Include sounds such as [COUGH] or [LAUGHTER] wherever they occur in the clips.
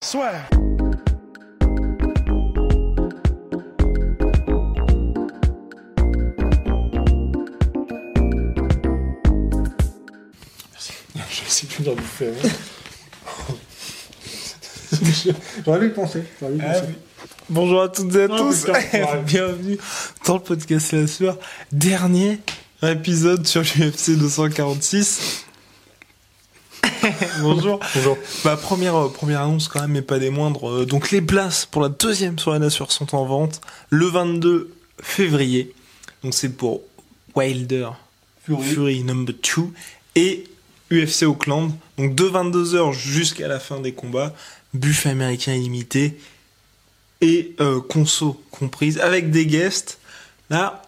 Swear. Je sais plus faire. [LAUGHS] J'aurais dû le penser. j'aurais dû le penser. oui. Bonjour à toutes et à tous, [LAUGHS] bienvenue dans le podcast La Sueur, dernier épisode sur l'UFC 246. Bonjour. [LAUGHS] Bonjour. Ma première, euh, première annonce quand même, mais pas des moindres. euh, donc les places pour la deuxième soirée La Sueur sont en vente le 22 février. Donc c'est pour Wilder Fury. Fury number 2 et UFC Auckland. Donc de 22h jusqu'à la fin des combats, buffet américain illimité et euh, conso comprise avec des guests. Là,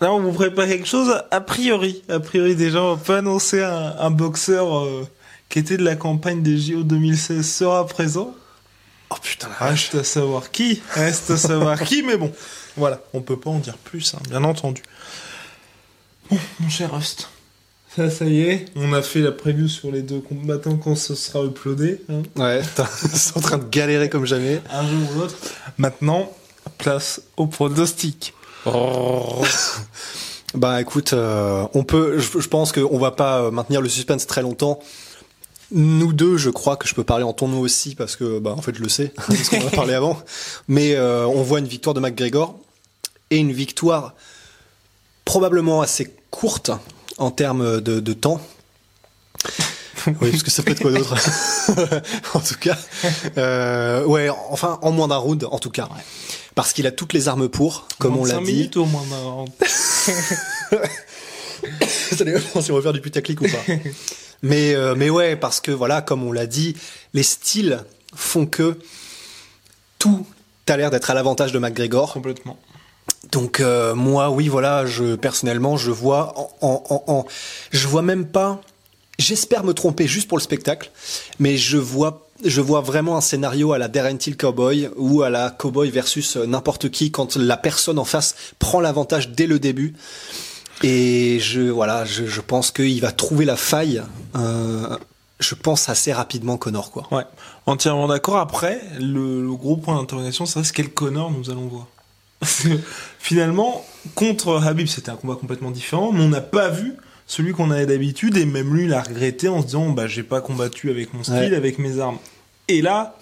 là on vous prépare quelque chose a priori. A priori déjà, on peut annoncer un, un boxeur euh, qui était de la campagne des JO 2016 sera présent. Oh putain, la. Reste à savoir qui. Reste à savoir qui, mais bon. Voilà, on peut pas en dire plus, hein, bien entendu. Bon, mon cher Rust. Ça, ça y est. On a fait la preview sur les deux combattants quand ce sera uploadé. hein, Ouais, t'es [LAUGHS] en train de galérer comme jamais. un jour ou l'autre. Maintenant, place au pronostic. Bah écoute, euh, on peut, je, je pense qu'on va pas euh, maintenir le suspense très longtemps. Nous deux, je crois que je peux parler en ton nom aussi parce que, bah en fait, je le sais, [LAUGHS] parce qu'on en a parlé avant. Mais euh, on voit une victoire de McGregor et une victoire probablement assez courte en termes de, de temps. [LAUGHS] Oui, parce que ça peut être quoi d'autre [LAUGHS] En tout cas, euh, ouais, enfin en moins d'un round, en tout cas, parce qu'il a toutes les armes pour, comme on l'a 25 dit. minutes au moins. Ça dépend si on veut faire du putaclic ou pas. Mais, euh, mais ouais, parce que voilà, comme on l'a dit, les styles font que tout a l'air d'être à l'avantage de McGregor. Complètement. Donc euh, moi, oui, voilà, je personnellement, je vois, en, en, en- en- je vois même pas. J'espère me tromper juste pour le spectacle, mais je vois, je vois vraiment un scénario à la Darren Till Cowboy ou à la Cowboy versus euh, n'importe qui quand la personne en face prend l'avantage dès le début. Et je, voilà, je, je pense qu'il va trouver la faille. euh, je pense assez rapidement Connor, quoi. Ouais, entièrement d'accord. Après, le, le gros point d'interrogation, c'est quel Connor nous allons voir. [LAUGHS] Finalement, contre Habib, c'était un combat complètement différent, mais on n'a pas vu celui qu'on avait d'habitude, et même lui l'a regretté en se disant, bah, j'ai pas combattu avec mon style, Ouais. avec mes armes. Et là,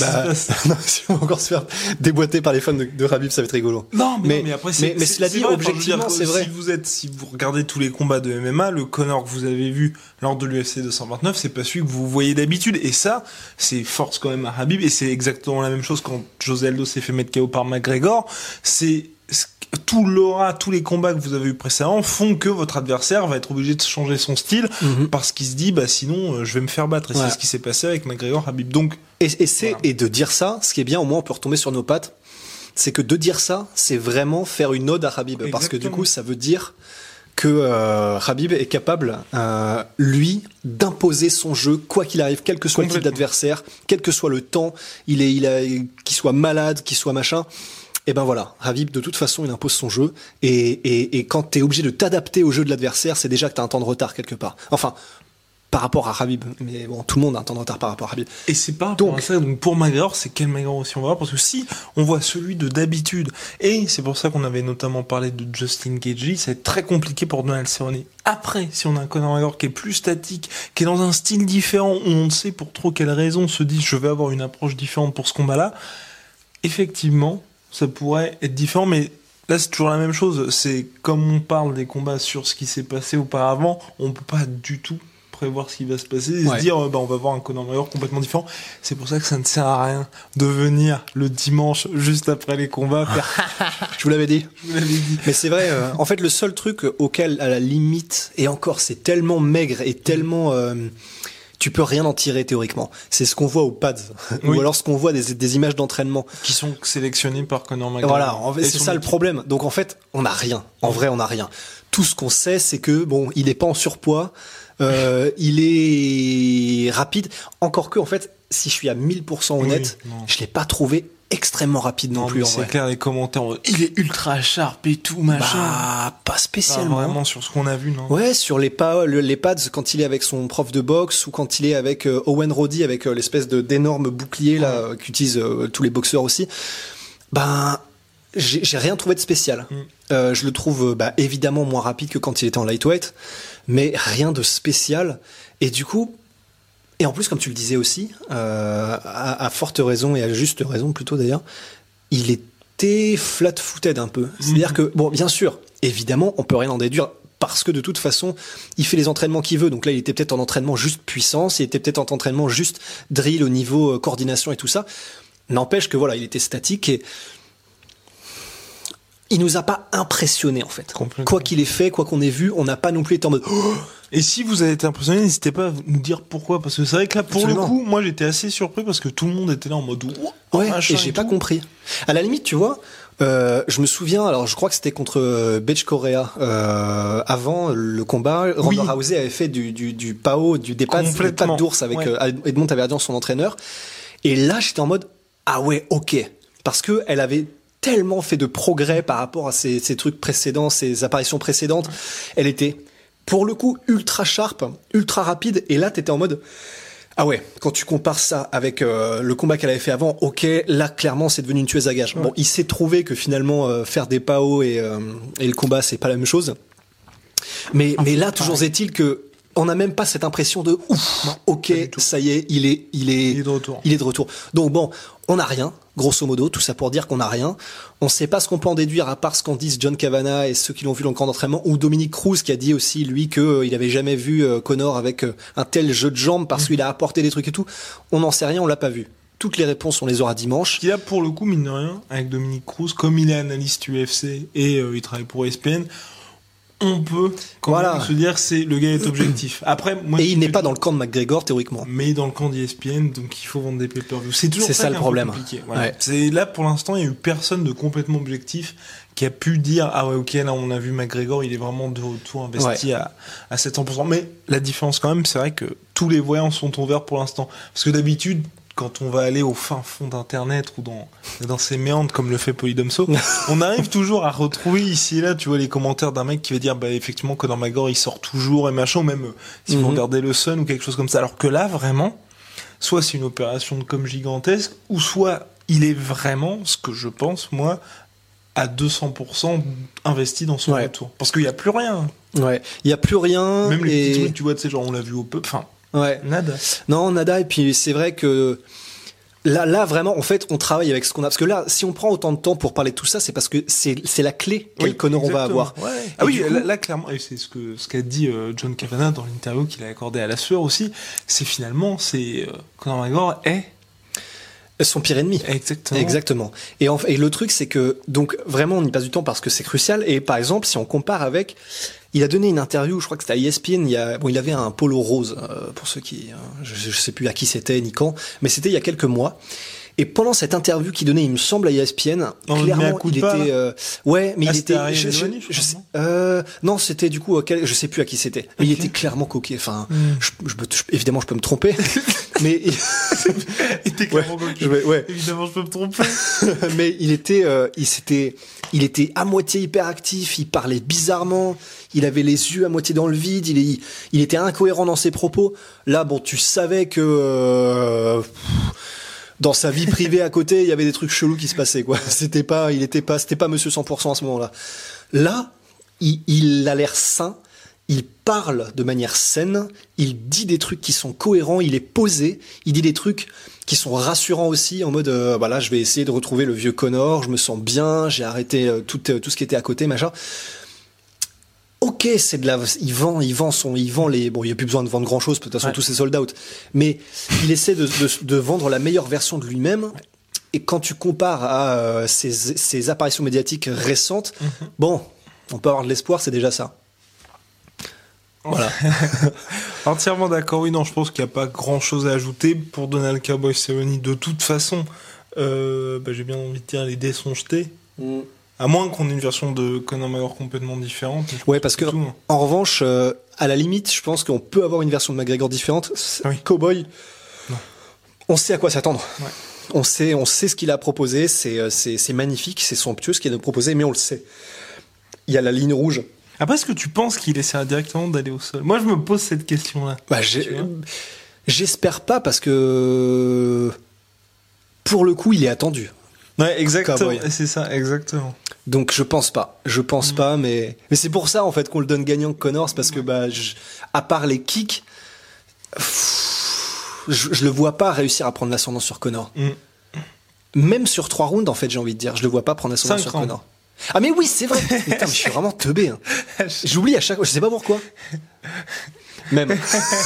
Bah, [LAUGHS] non, si on va encore se faire déboîter par les fans de, de Habib, ça va être rigolo. Non, mais, Mais- non, mais après, mais- cela dit, vrai, objectivement, c'est vrai. Si vous êtes, si vous regardez tous les combats de MMA, le Connor que vous avez vu lors de l'UFC 229, c'est pas celui que vous voyez d'habitude. Et ça, c'est force quand même à Habib. Et c'est exactement la même chose quand José Aldo s'est fait mettre KO par McGregor. C'est- tout l'aura, tous les combats que vous avez eu précédemment font que votre adversaire va être obligé de changer son style parce qu'il se dit, bah, sinon, euh, je vais me faire battre. Et c'est ce qui s'est passé avec McGregor Habib. Donc, Et, et c'est Voilà. et de dire ça, ce qui est bien, au moins on peut retomber sur nos pattes. C'est que de dire ça, c'est vraiment faire une ode à Habib, parce que du coup, ça veut dire que euh, Habib est capable, euh, lui, d'imposer son jeu, quoi qu'il arrive, quel que soit le type d'adversaire, quel que soit le temps, il est, il a, qu'il soit malade, qu'il soit machin. Et ben voilà, Habib, de toute façon, il impose son jeu. Et, et, et quand t'es obligé de t'adapter au jeu de l'adversaire, c'est déjà que t'as un temps de retard quelque part. Enfin, par rapport à Habib. Mais bon, tout le monde a un temps de retard par rapport à Habib. Et c'est pas Donc- à ça. Donc pour McGregor, c'est quel McGregor aussi on va voir Parce que si on voit celui de d'habitude, et c'est pour ça qu'on avait notamment parlé de Justin Gagey, ça va être très compliqué pour Donald Cerrone. Après, si on a un Conor McGregor qui est plus statique, qui est dans un style différent, où on ne sait pour trop quelle raison on se dit je vais avoir une approche différente pour ce combat-là, effectivement, ça pourrait être différent, mais là c'est toujours la même chose. C'est comme on parle des combats sur ce qui s'est passé auparavant, on peut pas du tout prévoir ce qui va se passer et Ouais. se dire euh, bah, on va voir un Conor McGregor complètement différent. C'est pour ça que ça ne sert à rien de venir le dimanche juste après les combats faire. [LAUGHS] Je vous l'avais dit. Dit. Mais c'est vrai, euh, en fait, le seul truc auquel, à la limite, et encore, c'est tellement maigre et tellement, euh, tu peux rien en tirer théoriquement. C'est ce qu'on voit aux pads, Oui. ou alors ce qu'on voit des, des images d'entraînement. Qui sont sélectionnés par Conor McGregor. Voilà, en fait, Et c'est ça le problème. Donc en fait, on n'a rien. En vrai, on n'a rien. Tout ce qu'on sait, c'est que bon, il est pas en surpoids, euh, il est rapide. Encore que, en fait, si je suis à 1000% honnête, Oui, je l'ai pas trouvé extrêmement rapide non, Non, plus c'est clair, les commentaires, euh, il est ultra sharp et tout, machin. Bah, pas Pas spécialement. vraiment sur ce qu'on a vu, non Ouais, sur les pas, les pads quand il est avec son prof de boxe ou quand il est avec euh, Owen Roddy avec euh, l'espèce de d'énorme bouclier là qu'utilisent euh, tous les boxeurs aussi. Ben, j'ai j'ai rien trouvé de spécial. Mm. Euh, je le trouve bah, évidemment moins rapide que quand il était en lightweight, mais rien de spécial. Et du coup, et en plus comme tu le disais aussi, euh, à, à forte raison et à juste raison plutôt d'ailleurs, il était flat-footed un peu. C'est-à-dire que bon, bien sûr, évidemment, on peut rien en déduire parce que de toute façon, il fait les entraînements qu'il veut. Donc là, il était peut-être en entraînement juste puissance, il était peut-être en entraînement juste drill au niveau euh, coordination et tout ça. N'empêche que voilà, il était statique et il nous a pas impressionné en fait. Quoi qu'il ait fait, quoi qu'on ait vu, on n'a pas non plus été en mode oh Et si vous avez été impressionné, n'hésitez pas à nous dire pourquoi. Parce que c'est vrai que là, pour Absolument. le coup, moi j'étais assez surpris parce que tout le monde était là en mode Ouah, Ouais, et j'ai pas tout. compris. À la limite, tu vois, euh, je me souviens, alors je crois que c'était contre euh, Betch Correa, euh, avant le combat, Oui. Ronda Rousey avait fait du, du, du PAO, du des pattes, d'ours avec Ouais. euh, Edmond Taverdian, son entraîneur. Et là, j'étais en mode, ah ouais, ok. Parce que elle avait tellement fait de progrès par rapport à ses, ses trucs précédents, ses apparitions précédentes. Elle était, pour le coup, ultra sharp, ultra rapide. Et là, t'étais en mode, ah ouais, quand tu compares ça avec euh, le combat qu'elle avait fait avant, ok, là clairement c'est devenu une tueuse à gage. Bon, il s'est trouvé que finalement euh, faire des PAO et, euh, et le combat c'est pas la même chose. Mais, mais là, toujours est-il que on n'a même pas cette impression de ouf, ok, ça y est, il est, il est, Il est de retour. il est de retour. Donc bon, on n'a rien, grosso modo, tout ça pour dire qu'on n'a rien. On sait pas ce qu'on peut en déduire à part ce qu'en disent John Cavana et ceux qui l'ont vu dans le camp d'entraînement, ou Dominique Cruz qui a dit aussi lui que euh, il avait jamais vu euh, Connor avec euh, un tel jeu de jambes parce qu'il a apporté des trucs et tout. On n'en sait rien, on l'a pas vu. Toutes les réponses on les aura dimanche. Qui là, pour le coup, mine de rien, avec Dominique Cruz, comme il est analyste UFC et euh, il travaille pour ESPN, on peut quand Voilà. même se dire que c'est le gars est objectif. Après, moi, Et il n'est pas dans le camp de McGregor théoriquement. mais dans le camp d'ESPN, donc il faut vendre des pay-per-view. C'est toujours C'est ça le problème. compliqué. Voilà. Ouais. C'est là pour l'instant, il y a eu personne de complètement objectif qui a pu dire ah ouais ok là on a vu McGregor, il est vraiment de retour investi à à 700%. Mais la différence quand même, c'est vrai que tous les voyants sont ouverts pour l'instant. Parce que d'habitude. Quand on va aller au fin fond d'internet ou dans dans ces méandres comme le fait Polydomso, [LAUGHS] on arrive toujours à retrouver ici et là, tu vois, les commentaires d'un mec qui va dire, bah, effectivement, Conor McGregor, il sort toujours et machin, ou même euh, si vous Mhm. regardez le Sun ou quelque chose comme ça. Alors que là, vraiment, soit c'est une opération de com gigantesque, ou soit il est vraiment, ce que je pense, moi, à 200% investi dans son Ouais. retour. Parce qu'il n'y a plus rien. Ouais, il y a plus rien. Même les et... petits trucs, tu vois, tu sais, genre, on l'a vu au peu, enfin, Ouais. nada. Non, nada. Et puis c'est vrai que là, là vraiment, en fait, on travaille avec ce qu'on a. Parce que là, si on prend autant de temps pour parler de tout ça, c'est parce que c'est la clé quel Oui, Connor on va avoir. Ouais. Ah oui, coup- là, là, clairement, et c'est ce que ce qu'a dit euh, John Kavanagh dans l'interview qu'il a accordé à la sueur aussi, c'est finalement, c'est euh, Conor McGregor est Son pire ennemi. exactement. Exactement. Et, en, et le truc, c'est que, donc, vraiment, on y passe du temps parce que c'est crucial. Et par exemple, si on compare avec, il a donné une interview, je crois que c'était à ESPN, il, y a, bon, il avait un polo rose, euh, pour ceux qui, euh, je, je sais plus à qui c'était ni quand, mais c'était il y a quelques mois. Et pendant cette interview qu'il donnait, il me semble, à ESPN, On clairement, il était, euh, ouais, mais Ah, il était, je, je- je sais- euh, non, c'était du coup, auquel, je sais plus à qui c'était. Mais il était clairement coquet. Enfin, Hmm. je, évidemment, je peux me tromper, [LAUGHS] mais Et [LAUGHS] t'es clairement coquille. je vais- ouais. Évidemment, je peux me tromper. [LAUGHS] mais il était, euh, il s'était, il était à moitié hyperactif, il parlait bizarrement, il avait les yeux à moitié dans le vide, il, il était incohérent dans ses propos. Là, bon, tu savais que euh, dans sa vie privée à côté, il y avait des trucs chelous qui se passaient, quoi. [LAUGHS] C'était pas, il était pas, c'était pas Monsieur 100% à ce moment-là. Là, il, il a l'air sain. Il parle de manière saine, il dit des trucs qui sont cohérents, il est posé, il dit des trucs qui sont rassurants aussi, en mode, euh, voilà, je vais essayer de retrouver le vieux Connor, je me sens bien, j'ai arrêté euh, tout, euh, tout ce qui était à côté, machin. Ok, c'est de la, il vend, il vend son, il vend les, bon, il y a plus besoin de vendre grand chose, de toute façon, Ouais. tous ces sold out. Mais il essaie de, de, de vendre la meilleure version de lui-même. Et quand tu compares à euh, ses, ses apparitions médiatiques récentes, bon, on peut avoir de l'espoir, c'est déjà ça. Voilà. [LAUGHS] Entièrement d'accord. Oui, non, je pense qu'il n'y a pas grand chose à ajouter pour Donald Cowboy Cerrone. De toute façon, euh, bah, j'ai bien envie de dire les dés sont jetés. Mm. À moins qu'on ait une version de Conor McGregor complètement différente. Ouais, parce que tout, hein. en revanche, euh, à la limite, je pense qu'on peut avoir une version de McGregor différente. Oui. Cowboy, Non. on sait à quoi s'attendre. Ouais. On sait, on sait ce qu'il a proposé. C'est, euh, c'est, c'est magnifique, c'est somptueux ce qu'il a proposé, mais on le sait. Il y a la ligne rouge. Après, est-ce que tu penses qu'il essaiera directement d'aller au sol? Moi, je me pose cette question-là. Bah, j'ai- j'espère pas parce que pour le coup, il est attendu. Ouais, exactement. C'est ça, exactement. Donc je pense pas, je pense Mm. pas, mais mais c'est pour ça en fait qu'on le donne gagnant Connors parce que bah je- à part les kicks, pff, je, je le vois pas réussir à prendre l'ascendant sur Connor. Mm. Même sur trois rounds en fait, j'ai envie de dire, je le vois pas prendre l'ascendant sur rounds. Connor. Ah mais oui, c'est vrai. [LAUGHS] Putain, mais je suis vraiment teubé. hein. [LAUGHS] J'oublie à chaque fois, je sais pas pourquoi. Même. [LAUGHS]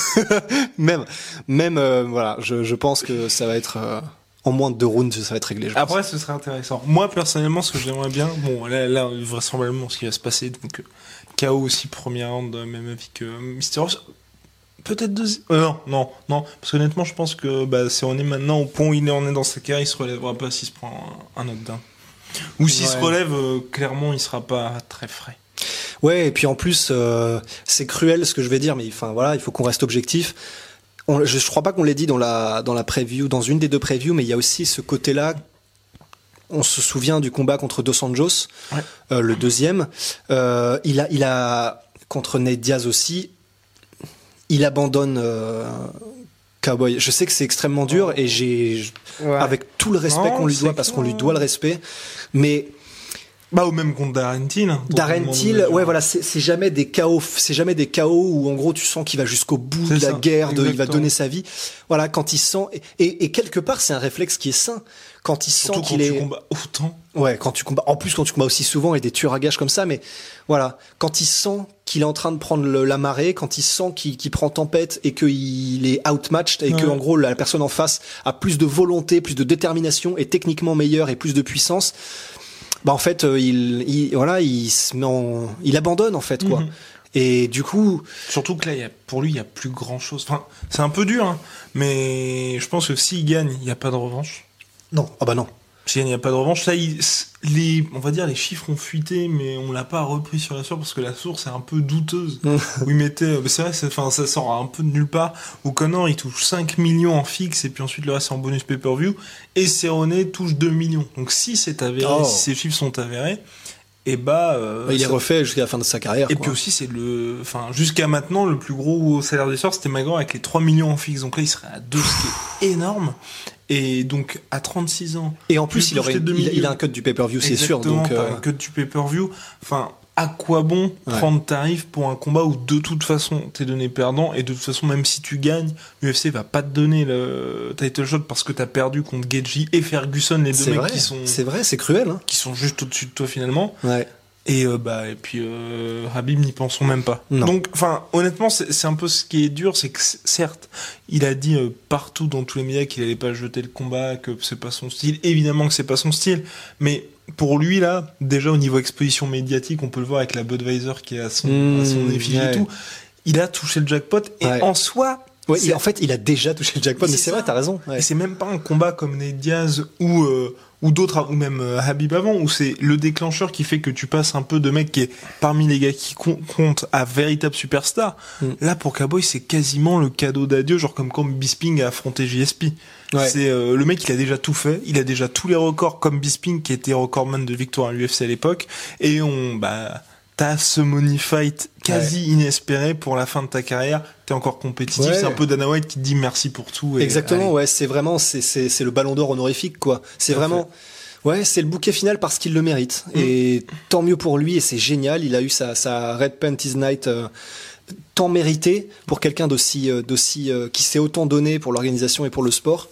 [LAUGHS] même, même, euh, voilà, je, je pense que ça va être euh, en moins de deux rounds, ça va être réglé. je pense. Après, ce serait intéressant. Moi, personnellement, ce que j'aimerais bien, bon, là, là, vraisemblablement, ce qui va se passer, donc, euh, KO aussi, première round, même avis que Mysterio. Peut-être deuxième. Euh, non, non, non. Parce qu'honnêtement, je pense que bah, c'est on est maintenant au point où il est, on est dans sa carrière, il se relèvera pas s'il se prend un, un knockdown. Ou s'il se relève, euh, clairement, il sera pas très frais. Ouais, et puis en plus, euh, c'est cruel ce que je vais dire, mais enfin voilà, il faut qu'on reste objectif. On, je, je crois pas qu'on l'ait dit dans la dans la preview, dans une des deux previews, mais il y a aussi ce côté-là. On se souvient du combat contre Dos Anjos, Ouais. euh, le deuxième. Euh, il a il a contre Nate Diaz aussi. Il abandonne Cowboy. Je sais que c'est extrêmement dur et j'ai avec tout le respect qu'on lui doit parce qu'on lui doit le respect, mais Bah, ou même contre Darren Till. Darren Till, ouais voilà, c'est jamais des chaos, c'est jamais des chaos où en gros tu sens qu'il va jusqu'au bout de la ça, guerre, de, il va donner sa vie. Voilà, quand il sent et, et, et quelque part c'est un réflexe qui est sain. Quand il Surtout sent quand qu'il tu est, combats autant. ouais, quand tu combats, en plus quand tu combats aussi souvent et des tueurs à gages comme ça, mais voilà, quand il sent qu'il est en train de prendre le- la marée, quand il sent qu'il prend tempête et qu'il est outmatched et que Ouais. en gros la personne en face a plus de volonté, plus de détermination, est techniquement meilleure et plus de puissance, bah en fait euh, il, il voilà il se met en, il abandonne en fait quoi. Mhm. Et du coup, Surtout que là, y a, pour lui, il y a plus grand chose. Enfin, c'est un peu dur, hein, mais je pense que s'il gagne, il n'y a pas de revanche. non, ah bah non. S'il gagne, il n'y a pas de revanche. Là, il- les, on va dire, les chiffres ont fuité, mais on l'a pas repris sur la source parce que la source est un peu douteuse. où il mettait, euh, c'est vrai, enfin, ça sort un peu de nulle part. Où Connor, il touche 5 millions en fixe et puis ensuite le reste en bonus pay-per-view. Et Cerrone touche 2 millions. Donc si c'est avéré, Oh. si ces chiffres sont avérés, et bah, euh, il est ça- refait jusqu'à la fin de sa carrière. Et quoi. puis aussi, c'est le, enfin, jusqu'à maintenant, le plus gros salaire du sort, c'était McGregor avec les 3 millions en fixe. Donc là, il serait à 2, ce qui est énorme. Et donc, à 36 ans. et en plus, il aurait, a un cut du pay-per-view, c'est sûr. Donc, euh, un cut du pay-per-view. Enfin, à quoi bon Ouais. prendre tarif pour un combat où de toute façon t'es donné perdant et de toute façon même si tu gagnes, l'UFC va pas te donner le title shot parce que t'as perdu contre Geji et Ferguson, les deux mecs vrai, qui sont c'est vrai, c'est cruel. Hein. qui sont juste au-dessus de toi finalement. Ouais. Et euh, bah et puis euh, Habib n'y pensons même pas. Non. Donc enfin honnêtement c'est un peu ce qui est dur, c'est que certes il a dit euh, partout dans tous les médias qu'il allait pas jeter le combat, que c'est pas son style. Évidemment que c'est pas son style, mais pour lui là déjà au niveau exposition médiatique, on peut le voir avec la Budweiser qui est à son, Mmh, à son effigie ouais. et tout. Il a touché le jackpot et Ouais. en soi Ouais, il- en fait, il a déjà touché le jackpot, mais C'est vrai, t'as raison. ouais. et c'est même pas un combat comme Nate Diaz ou euh, ou d'autres ou même euh, Habib avant où c'est le déclencheur qui fait que tu passes un peu de mec qui est parmi les gars qui com- comptent à véritable superstar. Mm. Là pour Cowboy c'est quasiment le cadeau d'adieu genre comme quand Bisping a affronté JSP. Ouais. C'est euh, le mec il a déjà tout fait, il a déjà tous les records comme Bisping qui était recordman de victoire à l'UFC à l'époque et on bah t'as ce money fight quasi inespéré pour la fin de ta carrière, t'es encore compétitif, Ouais. c'est un peu Dana White qui te dit merci pour tout et Exactement, allez. ouais, c'est vraiment, c'est, c'est, c'est le ballon d'or honorifique, quoi. C'est vraiment, Ouais, c'est le bouquet final parce qu'il le mérite. Mm. Et tant mieux pour lui, et c'est génial. Il a eu sa, sa Red Panties Night euh, tant mérité pour quelqu'un d'aussi, euh, d'aussi euh, qui s'est autant donné pour l'organisation et pour le sport.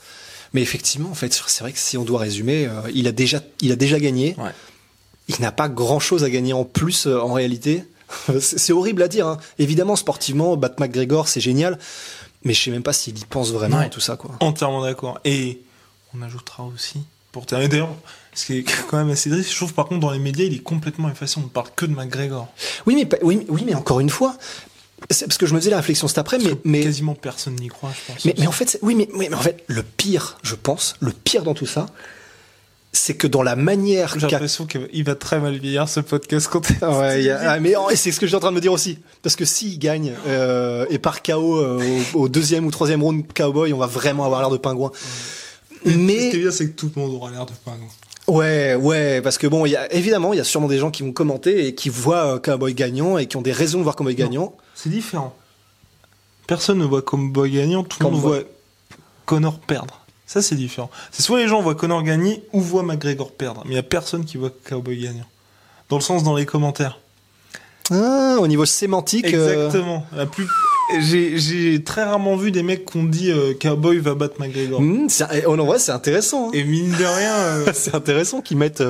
Mais effectivement, en fait, c'est vrai que si on doit résumer, euh, il a déjà, il a déjà gagné. Ouais. Il n'a pas grand chose à gagner en plus euh, en réalité. [LAUGHS] c'est horrible à dire. Hein. Évidemment, sportivement, Bat McGregor, c'est génial. Mais je sais même pas s'il y pense vraiment Ouais. à tout ça, quoi. Entièrement d'accord. Et on ajoutera aussi, pour terminer d'ailleurs, ce qui est quand même assez triste, je trouve par contre dans les médias, il est complètement effacé, on ne parle que de McGregor. Oui, mais, oui, oui, mais encore une fois, c'est parce que je me faisais la réflexion cet après, mais, Quasiment personne n'y croit, je pense. mais, mais en fait, oui, mais, mais en fait, le pire, je pense, le pire dans tout ça, c'est que dans la manière J'ai l'impression qu'il va très mal vieillir ce podcast quand Ouais, ah, mais c'est ce que je suis en train de me dire aussi. Parce que s'il gagne euh, et par KO euh, au, au deuxième ou troisième round cowboy, on va vraiment avoir l'air de pingouin. Ce qui est Mais bien, c'est que tout le monde aura l'air de pingouin. ouais, ouais, parce que bon, y a évidemment, il y a sûrement des gens qui vont commenter et qui voient euh, cowboy gagnant et qui ont des raisons de voir cowboy gagnant. C'est différent. Personne ne voit Cowboy gagnant, tout le monde voit Connor perdre. Ça, c'est différent. C'est soit les gens voient Connor gagner ou voient McGregor perdre. Mais il n'y a personne qui voit Cowboy gagnant. Dans le sens dans les commentaires. Ah, au niveau sémantique. euh, Exactement. La plus... J'ai très rarement vu des mecs qui ont dit euh, Cowboy va battre McGregor. hmm, oh, en vrai, c'est intéressant. hein. Et mine de rien, euh, [LAUGHS] c'est intéressant qu'ils mettent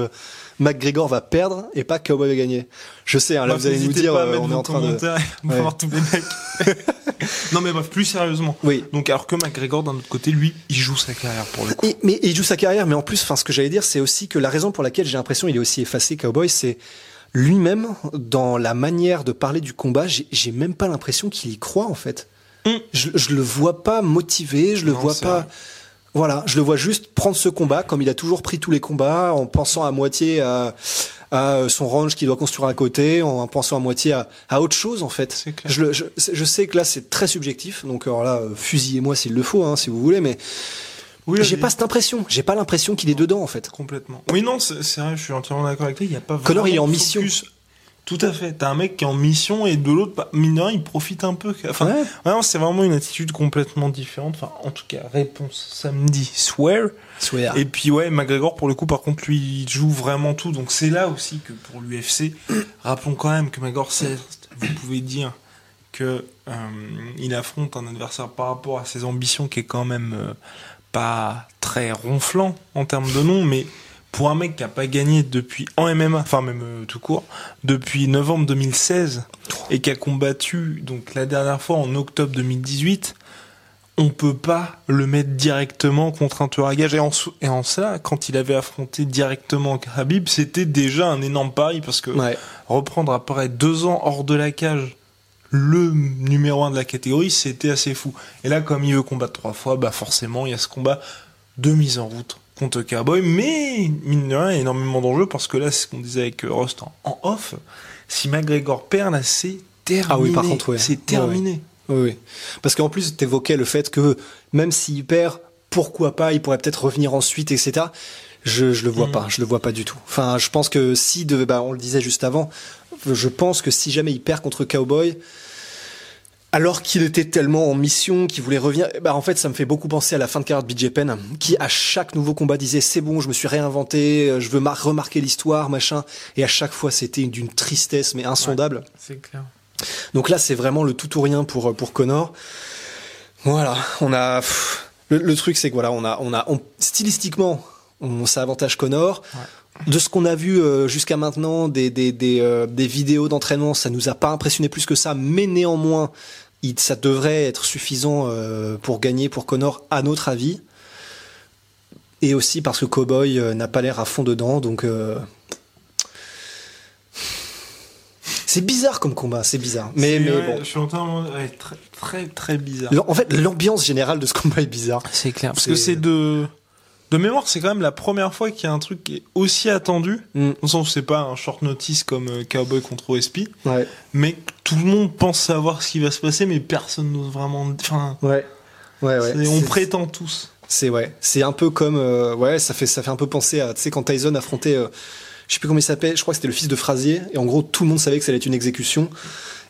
McGregor va perdre et pas cowboy va gagner. Je sais, hein, là, bah, vous allez nous dire, euh, on est en train de. Ouais. voir tous les mecs. [LAUGHS] non mais bref, plus sérieusement. Oui. Donc alors que McGregor d'un autre côté, lui, il joue sa carrière pour le coup. Et, mais il joue sa carrière, mais en plus, enfin, ce que j'allais dire, c'est aussi que la raison pour laquelle j'ai l'impression il est aussi effacé Cowboy, c'est lui-même dans la manière de parler du combat. J'ai même pas l'impression qu'il y croit en fait. Mm. Je, je le vois pas motivé, je le Non, vois pas. vrai. Voilà, je le vois juste prendre ce combat comme il a toujours pris tous les combats, en pensant à moitié à, à son range qu'il doit construire à côté, en pensant à moitié à, à autre chose en fait. Clair. Je, le- je, je sais que là c'est très subjectif, donc alors là fusillez-moi s'il le faut, hein, si vous voulez, mais Oui, j'ai pas cette impression. J'ai pas l'impression qu'il est dedans en fait. Complètement. Oui, non, c'est vrai, je suis entièrement d'accord avec toi. Il y a pas Connor, il est en mission. Tout à fait. T'as un mec qui est en mission et de l'autre, bah, mine de rien, il profite un peu. Enfin, Ouais. vraiment, c'est vraiment une attitude complètement différente. Enfin, en tout cas, réponse samedi, swear. Swear. Et puis ouais, McGregor pour le coup par contre lui il joue vraiment tout donc c'est là aussi que pour l'UFC, [COUGHS] rappelons quand même que McGregor vous pouvez dire que euh, il affronte un adversaire par rapport à ses ambitions qui est quand même euh, pas très ronflant en termes de nom mais pour un mec qui a pas gagné depuis en MMA, enfin même euh, tout court, depuis novembre 2016 et qui a combattu donc la dernière fois en octobre 2018, on peut pas le mettre directement contre un tueur à gage. Et en, sou- et en ça, quand il avait affronté directement Khabib, c'était déjà un énorme pari parce que Ouais. reprendre après deux ans hors de la cage le numéro un de la catégorie, c'était assez fou. Et là, comme il veut combattre trois fois, bah forcément, il y a ce combat de mise en route contre Cowboy, mais mine de rien, il y a énormément d'enjeux parce que là, c'est ce qu'on disait avec euh, Rust en, off. Si McGregor perd, là, c'est terminé. Ah oui, par contre, ouais. C'est terminé. Oui, oui. Parce qu'en plus, tu évoquais le fait que même s'il perd, pourquoi pas, il pourrait peut-être revenir ensuite, etc. Je, je le vois Mm. pas, je le vois pas du tout. Enfin, je pense que si, de, bah, on le disait juste avant, je pense que si jamais il perd contre Cowboy, alors qu'il était tellement en mission, qu'il voulait revenir, bah en fait, ça me fait beaucoup penser à la fin de carrière de BJ Penn, qui à chaque nouveau combat disait c'est bon, je me suis réinventé, je veux mar- remarquer l'histoire, machin, et à chaque fois c'était d'une tristesse mais insondable. C'est clair. Donc là, c'est vraiment le tout ou rien pour pour Connor. Voilà, on a pff, le, le truc, c'est que voilà, on a on a on- stylistiquement, on, ça avantage Connor. De ce qu'on a vu euh, jusqu'à maintenant, des des des, euh, des vidéos d'entraînement, ça nous a pas impressionné plus que ça, mais néanmoins, il, ça devrait être suffisant euh, pour gagner pour Connor, à notre avis. Et aussi parce que Cowboy euh, n'a pas l'air à fond dedans, donc. euh, C'est bizarre comme combat, c'est bizarre. Mais, C'est- mais ouais, bon. Je suis entièrement ouais, très, très, très bizarre. En fait, l'ambiance générale de ce combat est bizarre. C'est clair. Parce que c'est de, de mémoire, c'est quand même la première fois qu'il y a un truc qui est aussi attendu. Mm. Dans le sens où c'est pas un short notice comme euh, Cowboy contre OSP, Ouais. mais tout le monde pense savoir ce qui va se passer, mais personne n'ose vraiment. Enfin, Ouais. Ouais, ouais. on prétend tous. C'est ouais. C'est un peu comme euh, ouais, ça fait ça fait un peu penser à tu sais quand Tyson affrontait euh, je sais plus comment il s'appelle, je crois que c'était le fils de Frazier et en gros tout le monde savait que ça allait être une exécution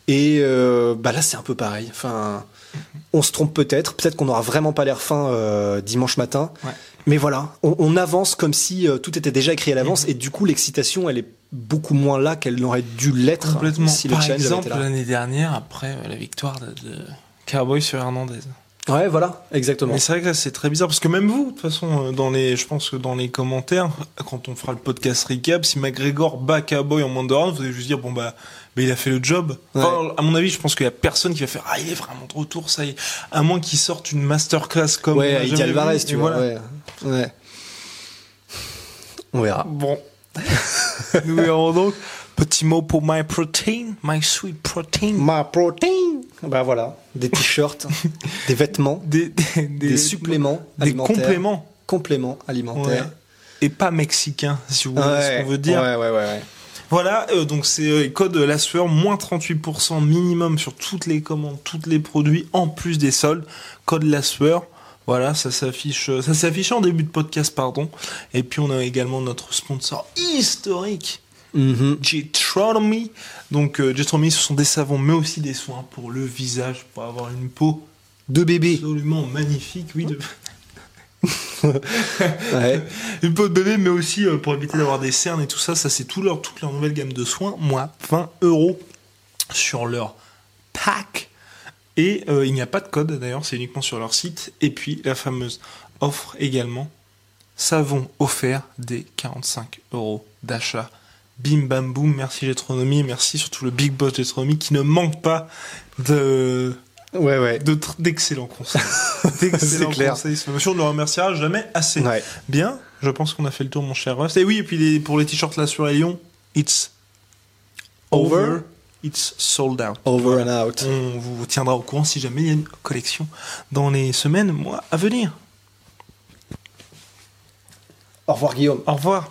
et euh, bah là c'est un peu pareil. Enfin on se trompe peut-être, peut-être qu'on n'aura vraiment pas l'air fin euh, dimanche matin. Ouais. Mais voilà, on, on avance comme si euh, tout était déjà écrit à l'avance Mhm. et du coup l'excitation elle est beaucoup moins là qu'elle n'aurait dû l'être Complètement. si le Par exemple, l'année dernière, après euh, la victoire de, de Cowboy sur Hernandez. Ouais, voilà, exactement. Mais c'est vrai que c'est très bizarre parce que même vous, de toute façon, euh, dans les, je pense que dans les commentaires, quand on fera le podcast recap, si McGregor bat Cowboy en round, vous allez juste dire bon bah, bah, il a fait le job. Ouais. Enfin, à mon avis, je pense qu'il y a personne qui va faire ah il est vraiment de retour ça y est. À moins qu'il sorte une masterclass comme ouais, jamais Alvarez, vu, tu vois. voilà. Ouais. ouais. On verra. Bon. [LAUGHS] Nous verrons donc. Petit mot pour my protein, my sweet protein. Ma protein. Bah voilà, des t-shirts, [LAUGHS] des vêtements, Des, des, des, suppléments des compléments. compléments alimentaires. Ouais. Et pas mexicains, si vous voyez ce Ouais, qu'on veut dire. Ouais, ouais, ouais. ouais. Voilà, euh, donc c'est euh, code la sueur, moins 38% minimum sur toutes les commandes, tous les produits, en plus des soldes. Code la sueur. Voilà, ça s'affiche, euh, ça s'affiche en début de podcast, pardon. Et puis on a également notre sponsor historique, Jetronomy. Donc euh, ce sont des savons, mais aussi des soins pour le visage, pour avoir une peau De bébé. absolument magnifique, oui, de... [LAUGHS] Ouais. [LAUGHS] une peau de bébé, mais aussi euh, pour éviter d'avoir des cernes et tout ça. Ça, c'est tout leur, toute leur nouvelle gamme de soins. Moi, 20 euros sur leur pack. Et euh, il n'y a pas de code d'ailleurs, c'est uniquement sur leur site. Et puis la fameuse offre également savon offert des 45 euros d'achat. Bim bam boum, merci Jetronomie, merci surtout le Big Boss Jetronomie qui ne manque pas de Ouais, ouais. de d'excellents conseils. [LAUGHS] D'excellents conseils. C'est- Monsieur, on ne le remerciera jamais assez. Ouais. Bien, je pense qu'on a fait le tour, mon cher Rust. Et oui, et puis les- pour les t-shirts là sur Lyon, it's over. Over. It's sold out. Over and out. On vous tiendra au courant si jamais il y a une collection dans les semaines, mois à venir. Au revoir, Guillaume. Au revoir.